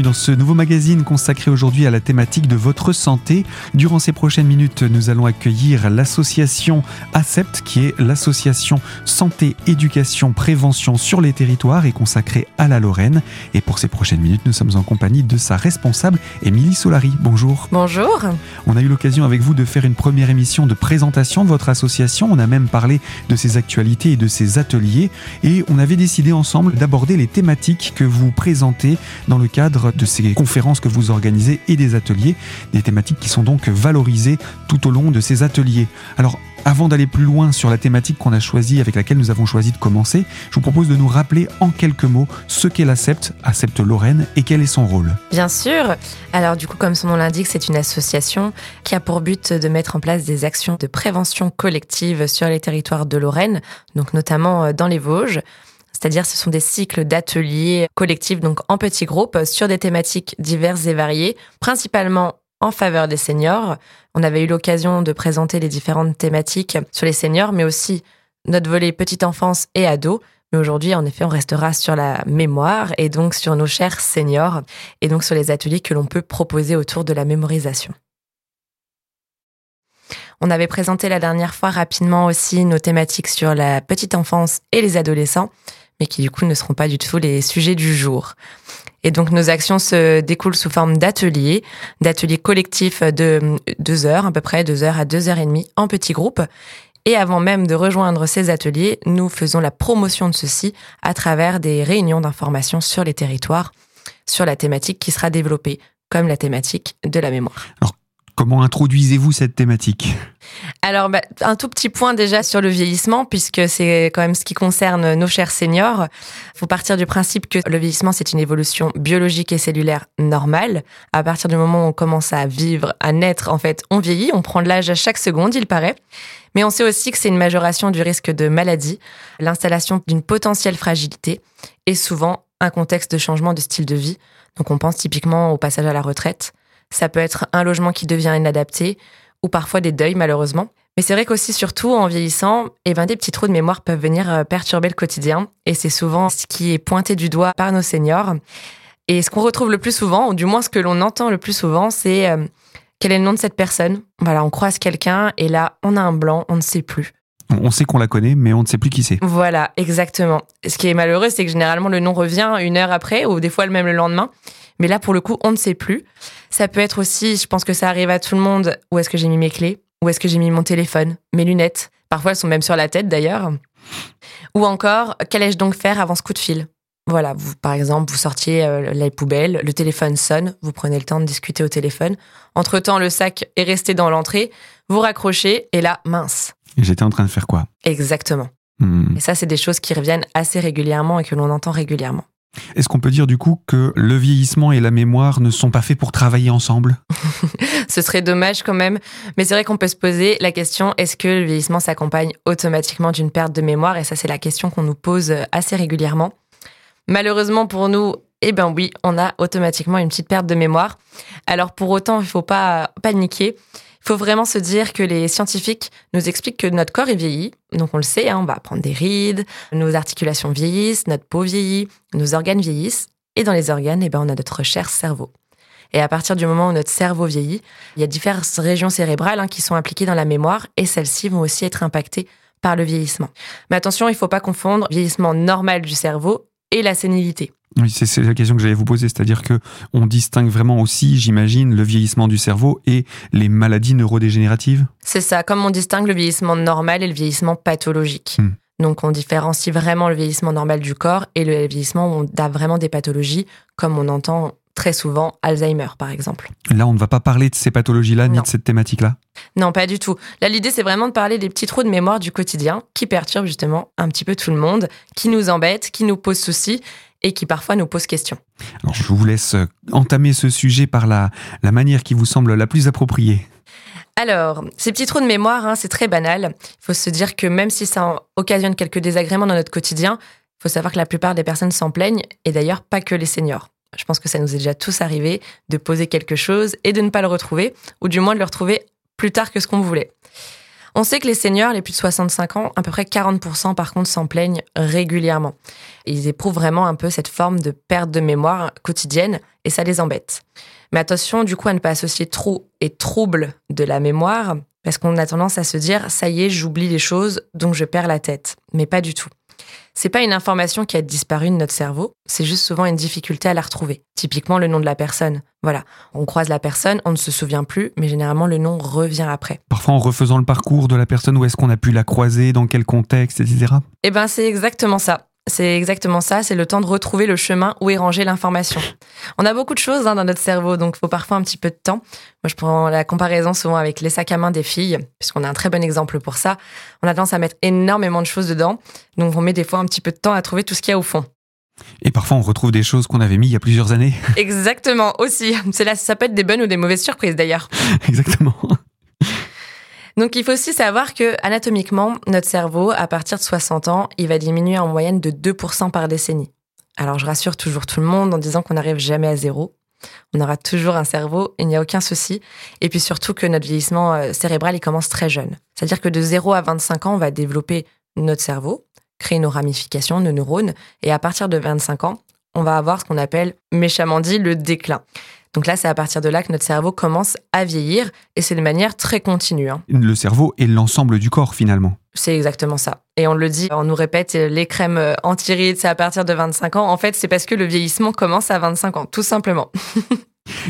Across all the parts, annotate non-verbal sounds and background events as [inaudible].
bienvenue dans ce nouveau magazine consacré aujourd'hui à la thématique de votre santé. Durant ces prochaines minutes, nous allons accueillir l'association ACEPT, qui est l'association Santé, Éducation, Prévention sur les territoires et consacrée à la Lorraine. Et pour ces prochaines minutes, nous sommes en compagnie de sa responsable, Émilie Solari. Bonjour. Bonjour. On a eu l'occasion avec vous de faire une première émission de présentation de votre association. On a même parlé de ses actualités et de ses ateliers. Et on avait décidé ensemble d'aborder les thématiques que vous présentez dans le cadre de ces conférences que vous organisez et des ateliers, des thématiques qui sont donc valorisées tout au long de ces ateliers. Alors, avant d'aller plus loin sur la thématique qu'on a choisie, avec laquelle nous avons choisi de commencer, je vous propose de nous rappeler en quelques mots ce qu'est l'ACEPT, ACEPT Lorraine, et quel est son rôle. Bien sûr. Alors du coup, comme son nom l'indique, c'est une association qui a pour but de mettre en place des actions de prévention collective sur les territoires de Lorraine, donc notamment euh, dans les Vosges. C'est-à-dire, ce sont des cycles d'ateliers collectifs, donc en petits groupes, sur des thématiques diverses et variées, principalement en faveur des seniors. On avait eu l'occasion de présenter les différentes thématiques sur les seniors, mais aussi notre volet petite enfance et ado. Mais aujourd'hui, en effet, on restera sur la mémoire et donc sur nos chers seniors et donc sur les ateliers que l'on peut proposer autour de la mémorisation. On avait présenté la dernière fois rapidement aussi nos thématiques sur la petite enfance et les adolescents mais qui du coup ne seront pas du tout les sujets du jour. Et donc nos actions se découlent sous forme d'ateliers, d'ateliers collectifs de deux heures, à peu près deux heures à deux heures et demie en petits groupes. Et avant même de rejoindre ces ateliers, nous faisons la promotion de ceux-ci à travers des réunions d'information sur les territoires, sur la thématique qui sera développée, comme la thématique de la mémoire. Comment introduisez-vous cette thématique? Alors, bah, un tout petit point déjà sur le vieillissement, puisque c'est quand même ce qui concerne nos chers seniors. Il faut partir du principe que le vieillissement, c'est une évolution biologique et cellulaire normale. À partir du moment où on commence à vivre, à naître, en fait, on vieillit, on prend de l'âge à chaque seconde, il paraît. Mais on sait aussi que c'est une majoration du risque de maladie, l'installation d'une potentielle fragilité et souvent un contexte de changement de style de vie. Donc on pense typiquement au passage à la retraite ça peut être un logement qui devient inadapté ou parfois des deuils malheureusement. Mais c'est vrai qu'aussi, surtout en vieillissant, eh ben, des petits trous de mémoire peuvent venir euh, perturber le quotidien. Et c'est souvent ce qui est pointé du doigt par nos seniors. Et ce qu'on retrouve le plus souvent, ou du moins ce que l'on entend le plus souvent, c'est euh, quel est le nom de cette personne? Voilà, on croise quelqu'un et là, on a un blanc, on ne sait plus. On sait qu'on la connaît, mais on ne sait plus qui c'est. Voilà, exactement. Ce qui est malheureux, c'est que généralement le nom revient une heure après, ou des fois même le lendemain. Mais là, pour le coup, on ne sait plus. Ça peut être aussi, je pense que ça arrive à tout le monde, où est-ce que j'ai mis mes clés? Où est-ce que j'ai mis mon téléphone? Mes lunettes? Parfois, elles sont même sur la tête d'ailleurs. Ou encore, qu'allais-je donc faire avant ce coup de fil? Voilà, vous, par exemple, vous sortiez euh, les poubelles, le téléphone sonne, vous prenez le temps de discuter au téléphone. Entre-temps, le sac est resté dans l'entrée, vous raccrochez, et là, mince. J'étais en train de faire quoi? Exactement. Hmm. Et ça, c'est des choses qui reviennent assez régulièrement et que l'on entend régulièrement. Est-ce qu'on peut dire du coup que le vieillissement et la mémoire ne sont pas faits pour travailler ensemble? [laughs] Ce serait dommage quand même, mais c'est vrai qu'on peut se poser la question est-ce que le vieillissement s'accompagne automatiquement d'une perte de mémoire? Et ça, c'est la question qu'on nous pose assez régulièrement. Malheureusement pour nous, eh ben oui, on a automatiquement une petite perte de mémoire. Alors pour autant, il ne faut pas paniquer. Il faut vraiment se dire que les scientifiques nous expliquent que notre corps est vieilli. Donc on le sait, hein, on va prendre des rides, nos articulations vieillissent, notre peau vieillit, nos organes vieillissent. Et dans les organes, eh ben, on a notre cher cerveau. Et à partir du moment où notre cerveau vieillit, il y a diverses régions cérébrales hein, qui sont impliquées dans la mémoire et celles-ci vont aussi être impactées par le vieillissement. Mais attention, il ne faut pas confondre vieillissement normal du cerveau et la sénilité. Oui, c'est la question que j'allais vous poser, c'est-à-dire que on distingue vraiment aussi, j'imagine, le vieillissement du cerveau et les maladies neurodégénératives? C'est ça, comme on distingue le vieillissement normal et le vieillissement pathologique. Hmm. Donc on différencie vraiment le vieillissement normal du corps et le vieillissement où on a vraiment des pathologies, comme on entend très souvent Alzheimer par exemple. Là, on ne va pas parler de ces pathologies-là ni de cette thématique-là? Non, pas du tout. Là, l'idée, c'est vraiment de parler des petits trous de mémoire du quotidien qui perturbent justement un petit peu tout le monde, qui nous embêtent, qui nous posent soucis et qui parfois nous posent question. Alors, je vous laisse euh, entamer ce sujet par la, la manière qui vous semble la plus appropriée. Alors, ces petits trous de mémoire, hein, c'est très banal. Il faut se dire que même si ça occasionne quelques désagréments dans notre quotidien, il faut savoir que la plupart des personnes s'en plaignent, et d'ailleurs pas que les seniors. Je pense que ça nous est déjà tous arrivé de poser quelque chose et de ne pas le retrouver, ou du moins de le retrouver plus tard que ce qu'on voulait. On sait que les seniors, les plus de 65 ans, à peu près 40% par contre s'en plaignent régulièrement. Ils éprouvent vraiment un peu cette forme de perte de mémoire quotidienne et ça les embête. Mais attention, du coup, à ne pas associer trop et trouble de la mémoire, parce qu'on a tendance à se dire, ça y est, j'oublie les choses, donc je perds la tête. Mais pas du tout. C'est pas une information qui a disparu de notre cerveau, c'est juste souvent une difficulté à la retrouver. Typiquement le nom de la personne. Voilà, on croise la personne, on ne se souvient plus, mais généralement le nom revient après. Parfois en refaisant le parcours de la personne, où est-ce qu'on a pu la croiser, dans quel contexte, etc. Eh ben c'est exactement ça. C'est exactement ça, c'est le temps de retrouver le chemin où est rangée l'information. On a beaucoup de choses hein, dans notre cerveau, donc il faut parfois un petit peu de temps. Moi, je prends la comparaison souvent avec les sacs à main des filles, puisqu'on a un très bon exemple pour ça. On a tendance à mettre énormément de choses dedans, donc on met des fois un petit peu de temps à trouver tout ce qu'il y a au fond. Et parfois, on retrouve des choses qu'on avait mis il y a plusieurs années. Exactement, aussi. C'est là, ça peut être des bonnes ou des mauvaises surprises d'ailleurs. [laughs] Exactement. Donc il faut aussi savoir que anatomiquement, notre cerveau, à partir de 60 ans, il va diminuer en moyenne de 2% par décennie. Alors je rassure toujours tout le monde en disant qu'on n'arrive jamais à zéro. On aura toujours un cerveau, il n'y a aucun souci. Et puis surtout que notre vieillissement euh, cérébral, il commence très jeune. C'est-à-dire que de 0 à 25 ans, on va développer notre cerveau, créer nos ramifications, nos neurones. Et à partir de 25 ans, on va avoir ce qu'on appelle, méchamment dit, le déclin. Donc là, c'est à partir de là que notre cerveau commence à vieillir et c'est de manière très continue. Hein. Le cerveau est l'ensemble du corps finalement. C'est exactement ça. Et on le dit, on nous répète les crèmes euh, anti-rides, c'est à partir de 25 ans. En fait, c'est parce que le vieillissement commence à 25 ans, tout simplement. [laughs]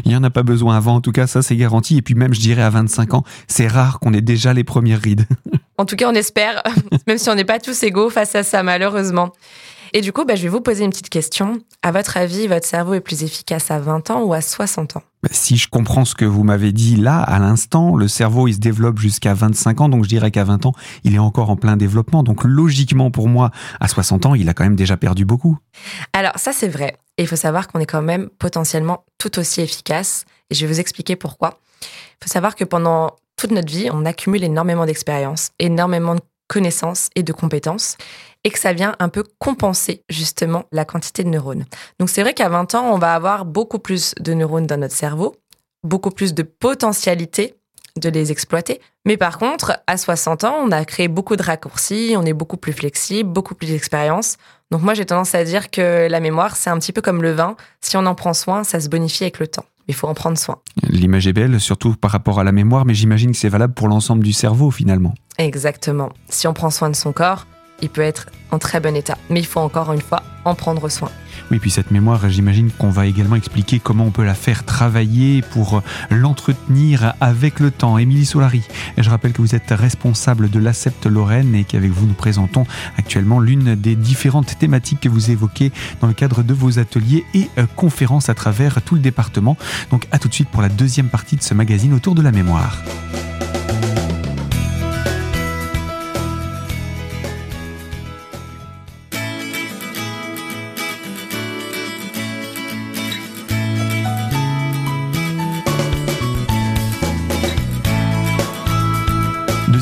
Il n'y en a pas besoin avant, en tout cas, ça c'est garanti. Et puis même, je dirais, à 25 ans, c'est rare qu'on ait déjà les premières rides. [laughs] En tout cas, on espère, [laughs] même si on n'est pas tous égaux face à ça, malheureusement. Et du coup, bah, je vais vous poser une petite question. À votre avis, votre cerveau est plus efficace à 20 ans ou à 60 ans? Bah, Si je comprends ce que vous m'avez dit là, à l'instant, le cerveau, il se développe jusqu'à 25 ans, donc je dirais qu'à 20 ans, il est encore en plein développement. Donc logiquement, pour moi, à 60 ans, il a quand même déjà perdu beaucoup. Alors ça, c'est vrai. Et il faut savoir qu'on est quand même potentiellement tout aussi efficace. Et je vais vous expliquer pourquoi. Il faut savoir que pendant toute notre vie, on accumule énormément d'expériences, énormément de connaissances et de compétences et que ça vient un peu compenser justement la quantité de neurones. Donc c'est vrai qu'à 20 ans, on va avoir beaucoup plus de neurones dans notre cerveau, beaucoup plus de potentialité de les exploiter. Mais par contre, à 60 ans, on a créé beaucoup de raccourcis, on est beaucoup plus flexible, beaucoup plus d'expérience. Donc moi, j'ai tendance à dire que la mémoire, c'est un petit peu comme le vin. Si on en prend soin, ça se bonifie avec le temps. Il faut en prendre soin. L'image est belle, surtout par rapport à la mémoire, mais j'imagine que c'est valable pour l'ensemble du cerveau finalement. Exactement. Si on prend soin de son corps, il peut être en très bon état. Mais il faut encore une fois en prendre soin. Oui, puis cette mémoire, j'imagine qu'on va également expliquer comment on peut la faire travailler pour l'entretenir avec le temps. Émilie Solari, je rappelle que vous êtes responsable de l'ACEPT Lorraine et qu'avec vous, nous présentons actuellement l'une des différentes thématiques que vous évoquez dans le cadre de vos ateliers et euh, conférences à travers tout le département. Donc à tout de suite pour la deuxième partie de ce magazine autour de la mémoire.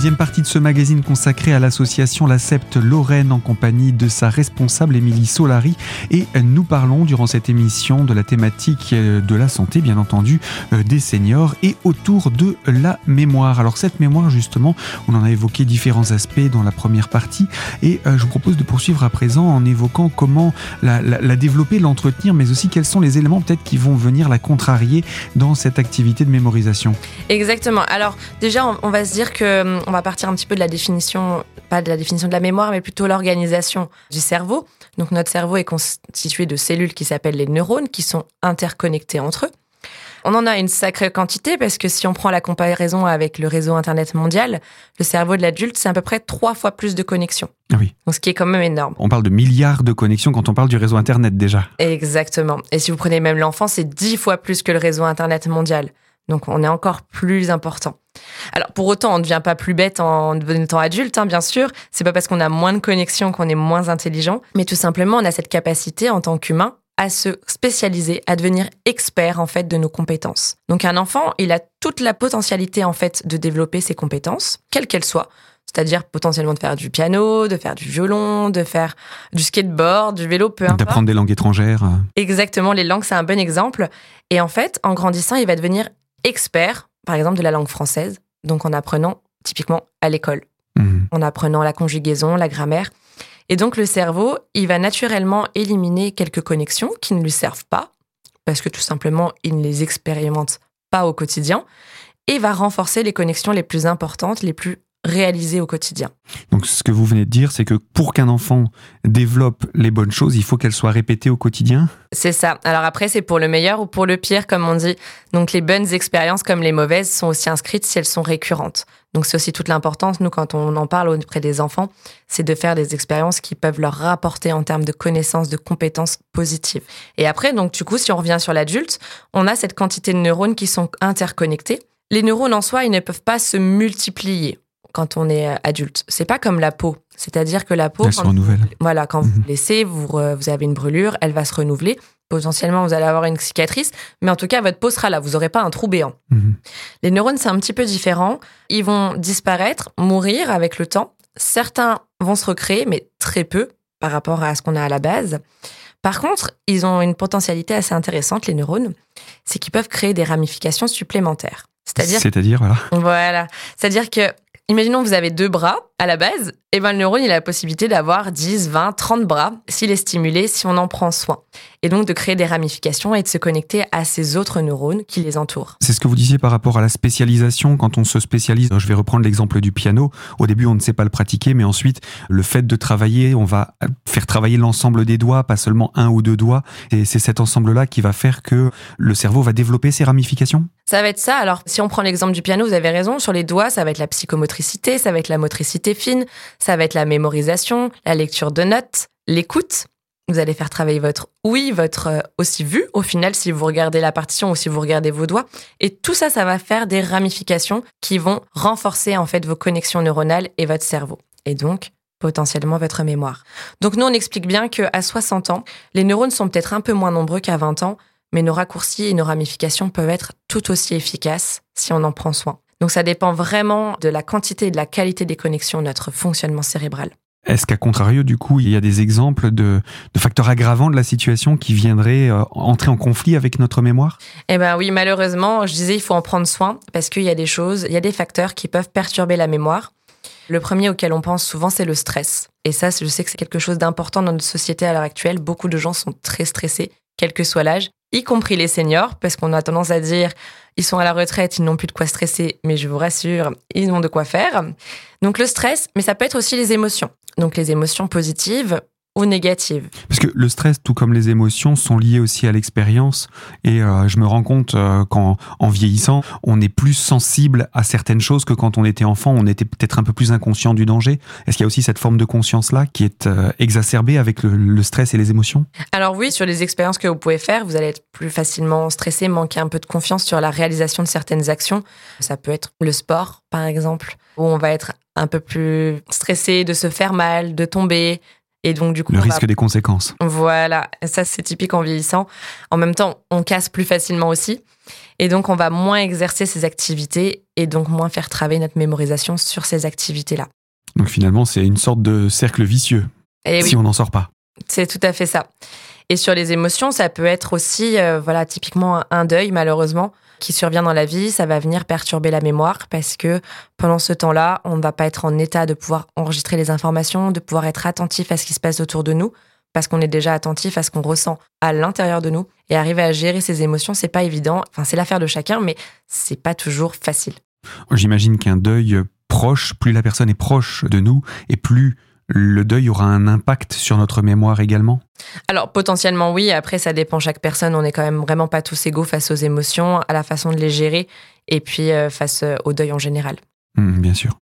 Deuxième partie de ce magazine consacré à l'association La Septe Lorraine en compagnie de sa responsable Émilie Solari. Et nous parlons durant cette émission de la thématique euh, de la santé, bien entendu, euh, des seniors et autour de la mémoire. Alors cette mémoire, justement, on en a évoqué différents aspects dans la première partie. Et euh, je vous propose de poursuivre à présent en évoquant comment la, développer, l'entretenir, mais aussi quels sont les éléments peut-être qui vont venir la contrarier dans cette activité de mémorisation. Exactement. Alors déjà, on va se dire que hum, va partir un petit peu de la définition, pas de la définition de la mémoire, mais plutôt l'organisation du cerveau. Donc notre cerveau est constitué de cellules qui s'appellent les neurones, qui sont interconnectées entre eux. On en a une sacrée quantité parce que si on prend la comparaison avec le réseau Internet mondial, le cerveau de l'adulte, c'est à peu près trois fois plus de connexions. Ah oui. Donc, ce qui est quand même énorme. On parle de milliards de connexions quand on parle du réseau Internet déjà. Exactement. Et si vous prenez même l'enfant, c'est dix fois plus que le réseau Internet mondial. Donc on est encore plus important. Alors pour autant, on ne devient pas plus bête en devenant adulte, hein, bien sûr. C'est pas parce qu'on a moins de connexions qu'on est moins intelligent, mais tout simplement on a cette capacité en tant qu'humain à se spécialiser, à devenir expert en fait de nos compétences. Donc un enfant, il a toute la potentialité en fait de développer ses compétences, quelles qu'elles soient. C'est-à-dire potentiellement de faire du piano, de faire du violon, de faire du skateboard, du vélo, peu importe. D'apprendre des langues étrangères. Exactement, les langues, c'est un bon exemple. Et en fait, en grandissant, il va devenir expert, par exemple, de la langue française, donc en apprenant typiquement à l'école, mhm. en apprenant la conjugaison, la grammaire. Et donc le cerveau, il va naturellement éliminer quelques connexions qui ne lui servent pas, parce que tout simplement, il ne les expérimente pas au quotidien, et va renforcer les connexions les plus importantes, les plus réalisées au quotidien. Donc ce que vous venez de dire, c'est que pour qu'un enfant développe les bonnes choses, il faut qu'elles soient répétées au quotidien? C'est ça. Alors après, c'est pour le meilleur ou pour le pire, comme on dit. Donc les bonnes expériences comme les mauvaises sont aussi inscrites si elles sont récurrentes. Donc c'est aussi toute l'importance, nous, quand on en parle auprès des enfants, c'est de faire des expériences qui peuvent leur rapporter en termes de connaissances, de compétences positives. Et après, donc du coup, si on revient sur l'adulte, on a cette quantité de neurones qui sont interconnectés. Les neurones en soi, ils ne peuvent pas se multiplier quand on est adulte. C'est pas comme la peau. C'est-à-dire que la peau, Elle se renouvelle. voilà, quand vous Mhm. laissez, vous, re- vous avez une brûlure, elle va se renouveler. Potentiellement, vous allez avoir une cicatrice, mais en tout cas, votre peau sera là. Vous n'aurez pas un trou béant. Mhm. Les neurones, c'est un petit peu différent. Ils vont disparaître, mourir avec le temps. Certains vont se recréer, mais très peu par rapport à ce qu'on a à la base. Par contre, ils ont une potentialité assez intéressante, les neurones. C'est qu'ils peuvent créer des ramifications supplémentaires. C'est-à-dire C'est-à-dire, voilà. voilà. C'est-à-dire que, imaginons que vous avez deux bras à la base, et ben le neurone, il a la possibilité d'avoir 10, 20, 30 bras s'il est stimulé, si on en prend soin. Et donc de créer des ramifications et de se connecter à ces autres neurones qui les entourent. C'est ce que vous disiez par rapport à la spécialisation. Quand on se spécialise, je vais reprendre l'exemple du piano. Au début, on ne sait pas le pratiquer, mais ensuite, le fait de travailler, on va faire travailler l'ensemble des doigts, pas seulement un ou deux doigts. Et c'est cet ensemble-là qui va faire que le cerveau va développer ses ramifications. Ça va être ça. Alors, si on prend l'exemple du piano, vous avez raison. Sur les doigts, ça va être la psychomotricité, ça va être la motricité fine, ça va être la mémorisation, la lecture de notes, l'écoute. Vous allez faire travailler votre oui, votre euh, aussi vue, au final, si vous regardez la partition ou si vous regardez vos doigts. Et tout ça, ça va faire des ramifications qui vont renforcer, en fait, vos connexions neuronales et votre cerveau. Et donc, potentiellement votre mémoire. Donc, nous, on explique bien qu'à 60 ans, les neurones sont peut-être un peu moins nombreux qu'à 20 ans, mais nos raccourcis et nos ramifications peuvent être tout aussi efficaces si on en prend soin. Donc ça dépend vraiment de la quantité et de la qualité des connexions de notre fonctionnement cérébral. Est-ce qu'à contrario, du coup, il y a des exemples de, de facteurs aggravants de la situation qui viendraient euh, entrer en conflit avec notre mémoire? Eh ben oui, malheureusement, je disais, il faut en prendre soin parce qu'il y a des choses, il y a des facteurs qui peuvent perturber la mémoire. Le premier auquel on pense souvent, c'est le stress. Et ça, je sais que c'est quelque chose d'important dans notre société à l'heure actuelle. Beaucoup de gens sont très stressés, quel que soit l'âge, y compris les seniors, parce qu'on a tendance à dire, ils sont à la retraite, ils n'ont plus de quoi stresser, mais je vous rassure, ils ont de quoi faire. Donc le stress, mais ça peut être aussi les émotions. Donc les émotions positives ou négatives. Parce que le stress, tout comme les émotions, sont liés aussi à l'expérience. Et euh, je me rends compte euh, qu'en en vieillissant, on est plus sensible à certaines choses que quand on était enfant. On était peut-être un peu plus inconscient du danger. Est-ce qu'il y a aussi cette forme de conscience-là qui est euh, exacerbée avec le, le stress et les émotions? Alors oui, sur les expériences que vous pouvez faire, vous allez être plus facilement stressé, manquer un peu de confiance sur la réalisation de certaines actions. Ça peut être le sport, par exemple, où on va être un peu plus stressé de se faire mal, de tomber. Et donc, du coup, Le va- risque des conséquences. Voilà, ça c'est typique en vieillissant. En même temps, on casse plus facilement aussi. Et donc, on va moins exercer ces activités et donc moins faire travailler notre mémorisation sur ces activités-là. Donc finalement, c'est une sorte de cercle vicieux Et oui. si on n'en sort pas. C'est tout à fait ça. Et sur les émotions, ça peut être aussi, euh, voilà, typiquement un deuil, malheureusement, qui survient dans la vie. Ça va venir perturber la mémoire parce que pendant ce temps-là, on ne va pas être en état de pouvoir enregistrer les informations, de pouvoir être attentif à ce qui se passe autour de nous, parce qu'on est déjà attentif à ce qu'on ressent à l'intérieur de nous. Et arriver à gérer ses émotions, c'est pas évident. Enfin, c'est l'affaire de chacun, mais c'est pas toujours facile. J'imagine qu'un deuil proche, plus la personne est proche de nous, et plus le deuil aura un impact sur notre mémoire également? Alors potentiellement oui, après ça dépend chaque personne, on n'est quand même vraiment pas tous égaux face aux émotions, à la façon de les gérer et puis euh, face euh, au deuil en général. Hum, bien sûr.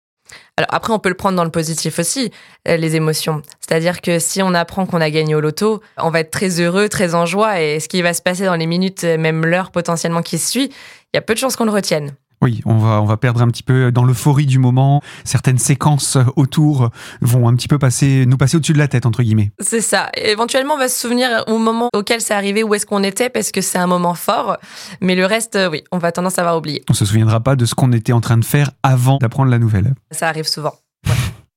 Alors après on peut le prendre dans le positif aussi, euh, les émotions. C'est-à-dire que si on apprend qu'on a gagné au loto, on va être très heureux, très en joie et ce qui va se passer dans les minutes, même l'heure potentiellement qui suit, il y a peu de chances qu'on le retienne. Oui, on va, on va perdre un petit peu dans l'euphorie du moment. Certaines séquences autour vont un petit peu passer, nous passer au-dessus de la tête, entre guillemets. C'est ça. Éventuellement, on va se souvenir au moment auquel c'est arrivé, où est-ce qu'on était, parce que c'est un moment fort. Mais le reste, euh, oui, on va tendance à avoir oublié. On se souviendra pas de ce qu'on était en train de faire avant d'apprendre la nouvelle. Ça arrive souvent. Ouais.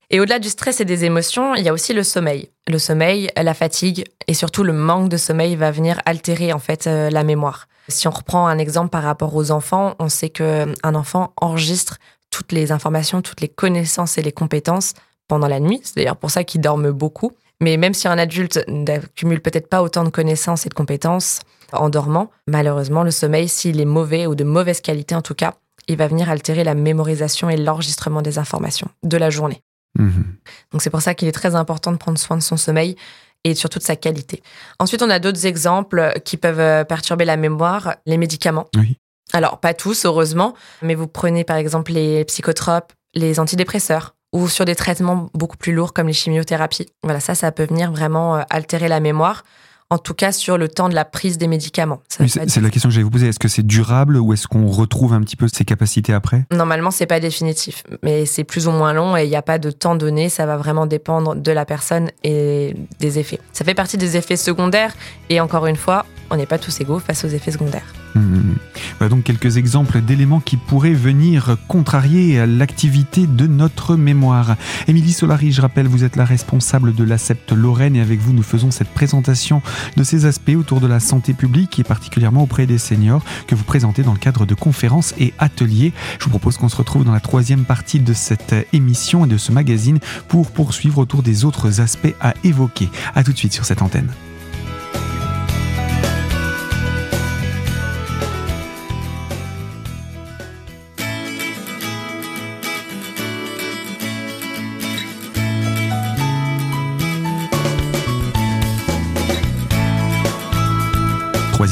Et au-delà du stress et des émotions, il y a aussi le sommeil. Le sommeil, la fatigue et surtout le manque de sommeil va venir altérer en fait euh, la mémoire. Si on reprend un exemple par rapport aux enfants, on sait que un enfant enregistre toutes les informations, toutes les connaissances et les compétences pendant la nuit. C'est d'ailleurs pour ça qu'ils dorment beaucoup. Mais même si un adulte n'accumule peut-être pas autant de connaissances et de compétences, en dormant, malheureusement, le sommeil, s'il est mauvais ou de mauvaise qualité en tout cas, il va venir altérer la mémorisation et l'enregistrement des informations de la journée. Mhm. Donc c'est pour ça qu'il est très important de prendre soin de son sommeil et surtout de sa qualité. Ensuite, on a d'autres exemples qui peuvent euh, perturber la mémoire, les médicaments. Oui. Alors, pas tous, heureusement, mais vous prenez par exemple les psychotropes, les antidépresseurs ou sur des traitements beaucoup plus lourds comme les chimiothérapies. Voilà, ça, ça peut venir vraiment euh, altérer la mémoire en tout cas sur le temps de la prise des médicaments. Oui, c'est la question que j'allais vous poser. Est-ce que c'est durable ou est-ce qu'on retrouve un petit peu ses capacités après? Normalement, c'est pas définitif, mais c'est plus ou moins long et il n'y a pas de temps donné. Ça va vraiment dépendre de la personne et des effets. Ça fait partie des effets secondaires et encore une fois, on n'est pas tous égaux face aux effets secondaires. Mmh. Voilà donc quelques exemples d'éléments qui pourraient venir contrarier l'activité de notre mémoire. Émilie Solari, je rappelle, vous êtes la responsable de l'ACEPT Lorraine et avec vous, nous faisons cette présentation de ces aspects autour de la santé publique et particulièrement auprès des seniors que vous présentez dans le cadre de conférences et ateliers. Je vous propose qu'on se retrouve dans la troisième partie de cette émission et de ce magazine pour poursuivre autour des autres aspects à évoquer. A tout de suite sur cette antenne.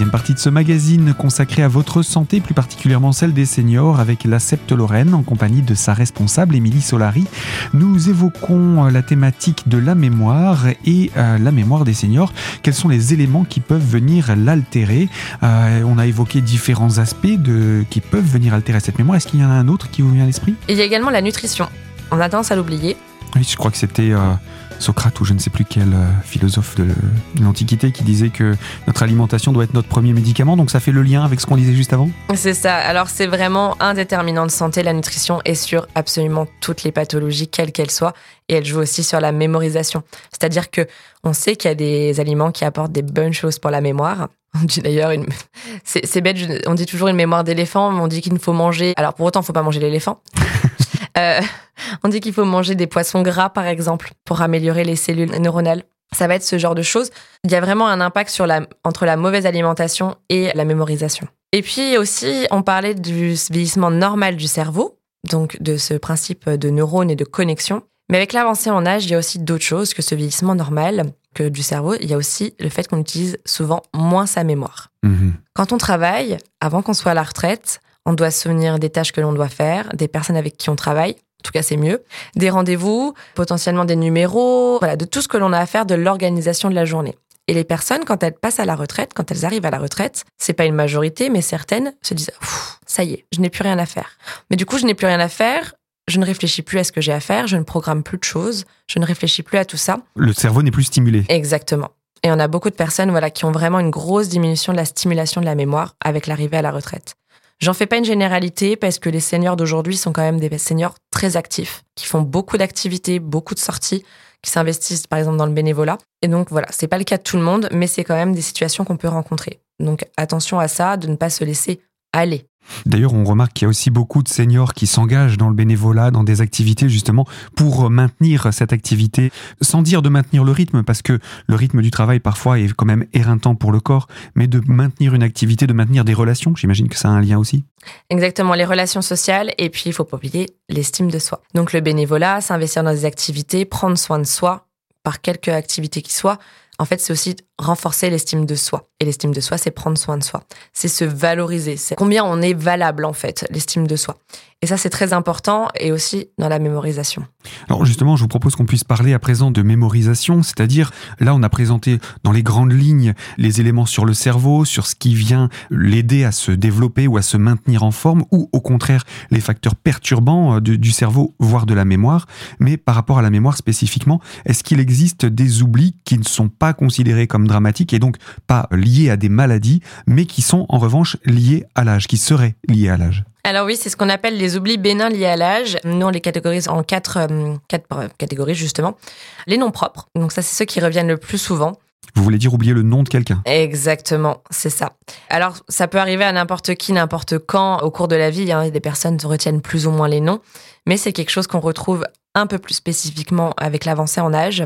Troisième partie de ce magazine consacré à votre santé, plus particulièrement celle des seniors, avec la Septe Lorraine en compagnie de sa responsable Émilie Solari. Nous évoquons euh, la thématique de la mémoire et euh, la mémoire des seniors. Quels sont les éléments qui peuvent venir l'altérer? Euh, On a évoqué différents aspects de, qui peuvent venir altérer cette mémoire. Est-ce qu'il y en a un autre qui vous vient à l'esprit? Il y a également la nutrition. On a tendance à l'oublier. Oui, je crois que c'était Socrate ou je ne sais plus quel euh, philosophe de l'Antiquité qui disait que notre alimentation doit être notre premier médicament. Donc ça fait le lien avec ce qu'on disait juste avant? C'est ça. Alors c'est vraiment un déterminant de santé, la nutrition, est sur absolument toutes les pathologies, quelles qu'elles soient. Et elle joue aussi sur la mémorisation. C'est-à-dire que on sait qu'il y a des aliments qui apportent des bonnes choses pour la mémoire. [laughs] On dit d'ailleurs, une... [laughs] c'est bête, on dit toujours une mémoire d'éléphant, mais on dit qu'il ne faut manger. Alors pour autant, il ne faut pas manger l'éléphant. [laughs] Euh, [laughs] on dit qu'il faut manger des poissons gras, par exemple, pour améliorer les cellules neuronales. Ça va être ce genre de choses. Il y a vraiment un impact sur la, entre la mauvaise alimentation et la mémorisation. Et puis aussi, on parlait du vieillissement normal du cerveau, donc de ce principe de neurones et de connexion. Mais avec l'avancée en âge, il y a aussi d'autres choses que ce vieillissement normal que du cerveau. Il y a aussi le fait qu'on utilise souvent moins sa mémoire. Mmh Quand on travaille, avant qu'on soit à la retraite, on doit se souvenir des tâches que l'on doit faire, des personnes avec qui on travaille. En tout cas, c'est mieux. Des rendez-vous, potentiellement des numéros, voilà, de tout ce que l'on a à faire de l'organisation de la journée. Et les personnes, quand elles passent à la retraite, quand elles arrivent à la retraite, c'est pas une majorité, mais certaines se disent ça y est, je n'ai plus rien à faire. Mais du coup, je n'ai plus rien à faire. Je ne réfléchis plus à ce que j'ai à faire. Je ne programme plus de choses. Je ne réfléchis plus à tout ça. Le cerveau n'est plus stimulé. Exactement. Et on a beaucoup de personnes, voilà, qui ont vraiment une grosse diminution de la stimulation de la mémoire avec l'arrivée à la retraite. J'en fais pas une généralité parce que les seniors d'aujourd'hui sont quand même des seniors très actifs, qui font beaucoup d'activités, beaucoup de sorties, qui s'investissent par exemple dans le bénévolat. Et donc voilà, c'est pas le cas de tout le monde, mais c'est quand même des situations qu'on peut rencontrer. Donc attention à ça, de ne pas se laisser aller. D'ailleurs, on remarque qu'il y a aussi beaucoup de seniors qui s'engagent dans le bénévolat, dans des activités justement pour maintenir cette activité, sans dire de maintenir le rythme, parce que le rythme du travail parfois est quand même éreintant pour le corps, mais de maintenir une activité, de maintenir des relations. J'imagine que ça a un lien aussi. Exactement, les relations sociales, et puis il faut pas oublier l'estime de soi. Donc le bénévolat, s'investir dans des activités, prendre soin de soi, par quelque activité qui soit, en fait, c'est aussi renforcer l'estime de soi. Et l'estime de soi, c'est prendre soin de soi. C'est se valoriser. C'est combien on est valable, en fait, l'estime de soi. Et ça, c'est très important et aussi dans la mémorisation. Alors justement, je vous propose qu'on puisse parler à présent de mémorisation, c'est-à-dire là, on a présenté dans les grandes lignes les éléments sur le cerveau, sur ce qui vient l'aider à se développer ou à se maintenir en forme, ou au contraire les facteurs perturbants euh, du cerveau, voire de la mémoire. Mais par rapport à la mémoire spécifiquement, est-ce qu'il existe des oublis qui ne sont pas considérés comme dramatiques et donc pas liés à des maladies, mais qui sont en revanche liés à l'âge, qui seraient liés à l'âge alors oui, c'est ce qu'on appelle les oublis bénins liés à l'âge. Nous, on les catégorise en quatre, euh, quatre euh, catégories, justement. Les noms propres, donc ça, c'est ceux qui reviennent le plus souvent. Vous voulez dire oublier le nom de quelqu'un? Exactement, c'est ça. Alors, ça peut arriver à n'importe qui, n'importe quand, au cours de la vie. Hein, des personnes retiennent plus ou moins les noms, mais c'est quelque chose qu'on retrouve un peu plus spécifiquement avec l'avancée en âge.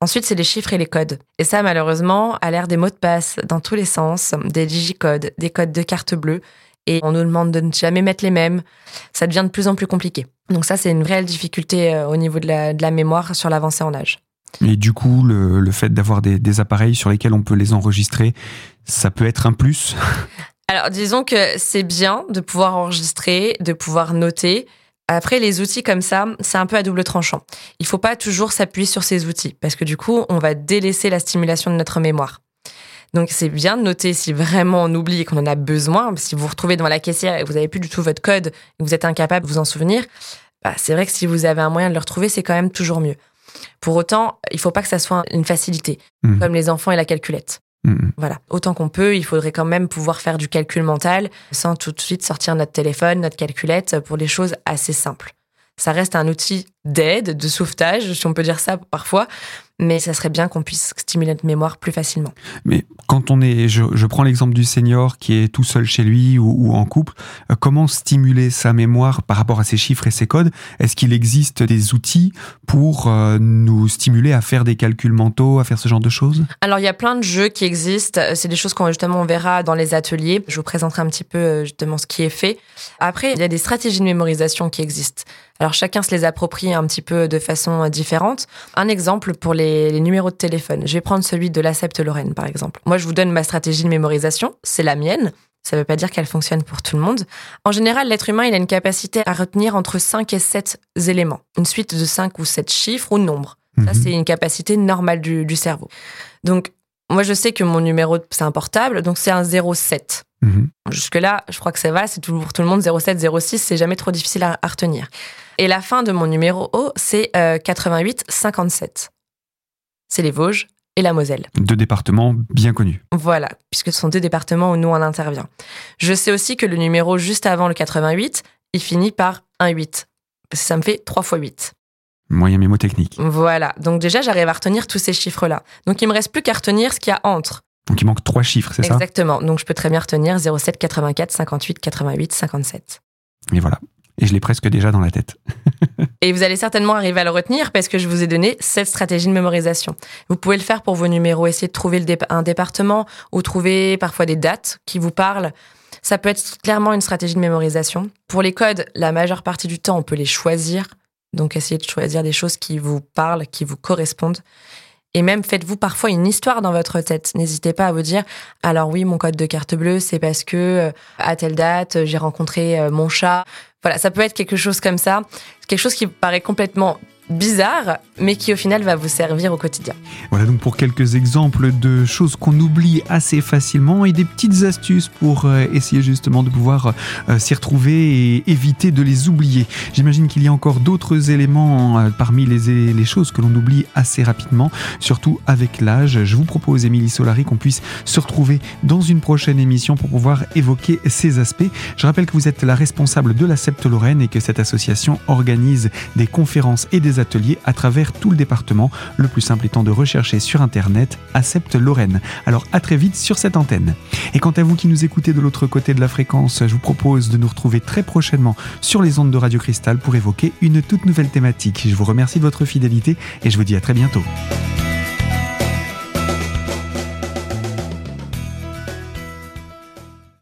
Ensuite, c'est les chiffres et les codes. Et ça, malheureusement, a l'air des mots de passe dans tous les sens, des digicodes, des codes de carte bleue. Et on nous demande de ne jamais mettre les mêmes. Ça devient de plus en plus compliqué. Donc ça, c'est une réelle difficulté euh, au niveau de la, de la mémoire sur l'avancée en âge. Et du coup, le, le fait d'avoir des, des appareils sur lesquels on peut les enregistrer, ça peut être un plus? [laughs] Alors, disons que c'est bien de pouvoir enregistrer, de pouvoir noter. Après, les outils comme ça, c'est un peu à double tranchant. Il faut pas toujours s'appuyer sur ces outils parce que du coup, on va délaisser la stimulation de notre mémoire. Donc, c'est bien de noter si vraiment on oublie et qu'on en a besoin. Si vous vous retrouvez devant la caissière et que vous n'avez plus du tout votre code et que vous êtes incapable de vous en souvenir, bah, c'est vrai que si vous avez un moyen de le retrouver, c'est quand même toujours mieux. Pour autant, il faut pas que ça soit une facilité, Mhm. comme les enfants et la calculette. Mhm. Voilà. Autant qu'on peut, il faudrait quand même pouvoir faire du calcul mental sans tout de suite sortir notre téléphone, notre calculette pour des choses assez simples. Ça reste un outil d'aide, de sauvetage, si on peut dire ça parfois, mais ça serait bien qu'on puisse stimuler notre mémoire plus facilement. Mais quand on est, je, je prends l'exemple du senior qui est tout seul chez lui ou, ou en couple, euh, comment stimuler sa mémoire par rapport à ses chiffres et ses codes? Est-ce qu'il existe des outils pour euh, nous stimuler à faire des calculs mentaux, à faire ce genre de choses? Alors, il y a plein de jeux qui existent. C'est des choses qu'on justement on verra dans les ateliers. Je vous présenterai un petit peu euh, justement ce qui est fait. Après, il y a des stratégies de mémorisation qui existent. Alors, chacun se les approprie un petit peu de façon euh, différente. Un exemple pour les, les numéros de téléphone. Je vais prendre celui de la Septe Lorraine, par exemple. Moi, je vous donne ma stratégie de mémorisation. C'est la mienne. Ça ne veut pas dire qu'elle fonctionne pour tout le monde. En général, l'être humain, il a une capacité à retenir entre 5 et 7 éléments. Une suite de 5 ou 7 chiffres ou nombres. Ça, Mhm. c'est une capacité normale du, du cerveau. Donc, moi, je sais que mon numéro, c'est un portable, donc c'est un 07. Mhm. Jusque-là, je crois que ça va, c'est tout pour tout le monde. 07, 06, c'est jamais trop difficile à, à retenir. Et la fin de mon numéro, c'est euh, 88, 57. C'est les Vosges et la Moselle. Deux départements bien connus. Voilà, puisque ce sont deux départements où nous, on intervient. Je sais aussi que le numéro juste avant le 88, il finit par un 8. Parce que ça me fait 3 fois 8. Moyen mémotechnique. Voilà. Donc déjà, j'arrive à retenir tous ces chiffres-là. Donc il me reste plus qu'à retenir ce qu'il y a entre. Donc il manque trois chiffres, c'est ça? Exactement. Donc je peux très bien retenir 07, 84, 58, 88, 57. Et voilà. Et je l'ai presque déjà dans la tête. [laughs] Et vous allez certainement arriver à le retenir parce que je vous ai donné cette stratégie de mémorisation. Vous pouvez le faire pour vos numéros, essayer de trouver le un département ou trouver parfois des dates qui vous parlent. Ça peut être clairement une stratégie de mémorisation. Pour les codes, la majeure partie du temps, on peut les choisir. Donc essayez de choisir des choses qui vous parlent, qui vous correspondent. Et même faites-vous parfois une histoire dans votre tête. N'hésitez pas à vous dire, alors oui, mon code de carte bleue, c'est parce que euh, à telle date, j'ai rencontré euh, mon chat. Voilà, ça peut être quelque chose comme ça. Quelque chose qui paraît complètement bizarre, mais qui au final va vous servir au quotidien. Voilà donc pour quelques exemples de choses qu'on oublie assez facilement et des petites astuces pour euh, essayer justement de pouvoir euh, s'y retrouver et éviter de les oublier. J'imagine qu'il y a encore d'autres éléments euh, parmi les, choses que l'on oublie assez rapidement, surtout avec l'âge. Je vous propose, Émilie Solari, qu'on puisse se retrouver dans une prochaine émission pour pouvoir évoquer ces aspects. Je rappelle que vous êtes la responsable de la Septe Lorraine et que cette association organise des conférences et des ateliers à travers tout le département. Le plus simple étant de rechercher sur internet Accepte Lorraine. Alors à très vite sur cette antenne. Et quant à vous qui nous écoutez de l'autre côté de la fréquence, je vous propose de nous retrouver très prochainement sur les ondes de Radio Cristal pour évoquer une toute nouvelle thématique. Je vous remercie de votre fidélité et je vous dis à très bientôt.